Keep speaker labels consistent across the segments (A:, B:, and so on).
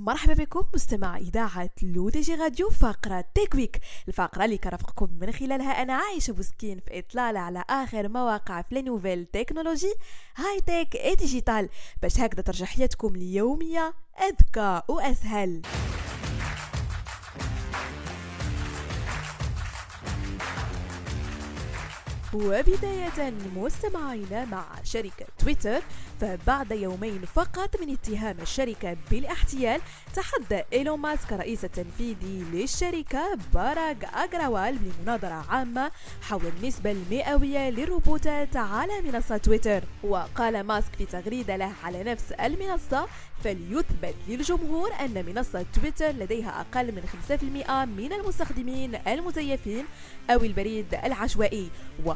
A: مرحبا بكم مستمع إذاعة لودجي راديو فقرة Tech Week الفقرة اللي كرفقكم من خلالها أنا عايشة بوسكين في إطلالة على آخر مواقع في nouvelles technologies high-tech et digital. باش هكذا ترجع حياتكم اليومية أذكى وأسهل. وبداية مستمعينا مع شركة تويتر فبعد يومين فقط من اتهام الشركة بالاحتيال تحدى إيلون ماسك رئيس التنفيذي للشركة باراك أجروال بمناظرة عامة حول النسبة المئوية للروبوتات على منصة تويتر. وقال ماسك في تغريدة له على نفس المنصة فليثبت للجمهور أن منصة تويتر لديها أقل من 5% من المستخدمين المزيفين أو البريد العشوائي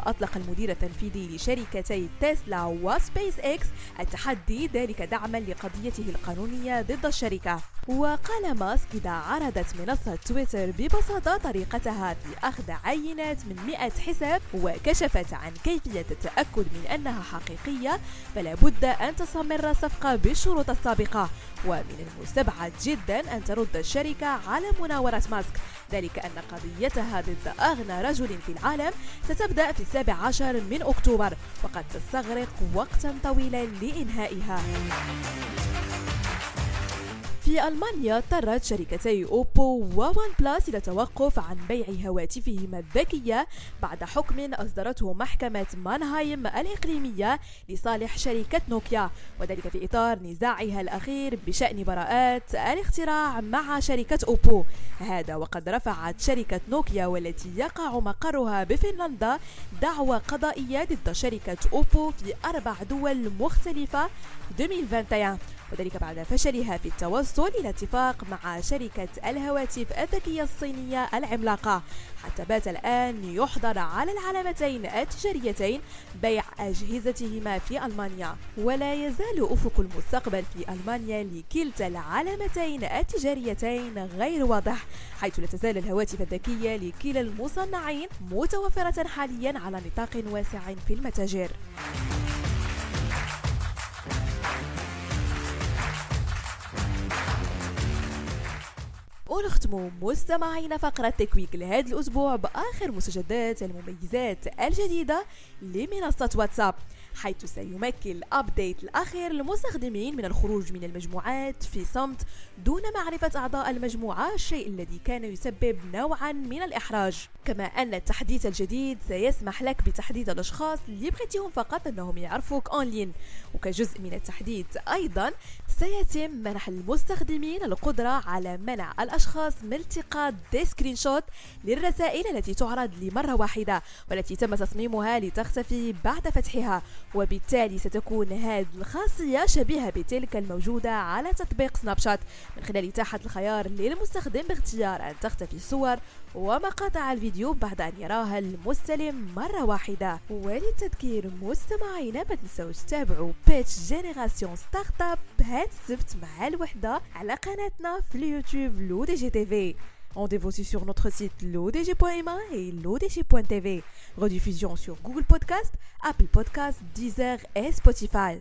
A: وأطلق المدير التنفيذي لشركتي تسلا وسبيس إكس التحدي ذلك دعما لقضيته القانونية ضد الشركة. وقال ماسك إذا عرضت منصة تويتر ببساطة طريقتها في أخذ عينات من 100 حساب وكشفت عن كيفية التأكد من أنها حقيقية فلا بد أن تستمر الصفقة بالشروط السابقة. ومن المستبعد جدا أن ترد الشركة على مناورة ماسك. ذلك أن قضيتها ضد أغنى رجل في العالم ستبدأ في السابع عشر من أكتوبر وقد تستغرق وقتا طويلا لإنهائها. في ألمانيا اضطرت شركتي أوبو ووان بلاس إلى التوقف عن بيع هواتفهما الذكية بعد حكم أصدرته محكمة مانهايم الإقليمية لصالح شركة نوكيا. وذلك في إطار نزاعها الأخير بشأن براءات الاختراع مع شركة أوبو. هذا وقد رفعت شركة نوكيا والتي يقع مقرها بفنلندا دعوى قضائية ضد شركة أوبو في أربع دول مختلفة. 2021 وذلك بعد فشلها في التوصل إلى اتفاق مع شركة الهواتف الذكية الصينية العملاقة حتى بات الآن يحظر على العلامتين التجاريتين بيع أجهزتهما في ألمانيا. ولا يزال أفق المستقبل في ألمانيا لكلتا العلامتين التجاريتين غير واضح حيث لا تزال الهواتف الذكية لكلا المصنعين متوفرة حاليا على نطاق واسع في المتاجر. ونختم مستمعينا فقرة تكويك لهذا الأسبوع بآخر مستجدات المميزات الجديدة لمنصة واتساب. حيث سيمكن الأبديت الأخير للمستخدمين من الخروج من المجموعات في صمت دون معرفة أعضاء المجموعة الشيء الذي كان يسبب نوعا من الإحراج. كما أن التحديث الجديد سيسمح لك بتحديد الأشخاص اللي بغيتيهم فقط أنهم يعرفوك أونلاين وكجزء من التحديث أيضا سيتم منح المستخدمين القدرة على منع الأشخاص من التقاط des screenshots للرسائل التي تعرض لمرة واحدة والتي تم تصميمها لتختفي بعد فتحها. وبالتالي ستكون هذه الخاصية شبيهة بتلك الموجودة على تطبيق سناب شات. من خلال إتاحة الخيار للمستخدم باختيار أن تختفي الصور ومقاطع الفيديو بعد أن يراها المستلم مرة واحدة. وللتذكير مستمعينا ما تنسوش تتابعوا Pitch Génération Start-up هاد السبت مع الوحدة على قناتنا في اليوتيوب LODJ TV. Rendez-vous sur notre site lodj.ma et lodj.tv. Rediffusion sur Google Podcast, Apple Podcast, Deezer et Spotify.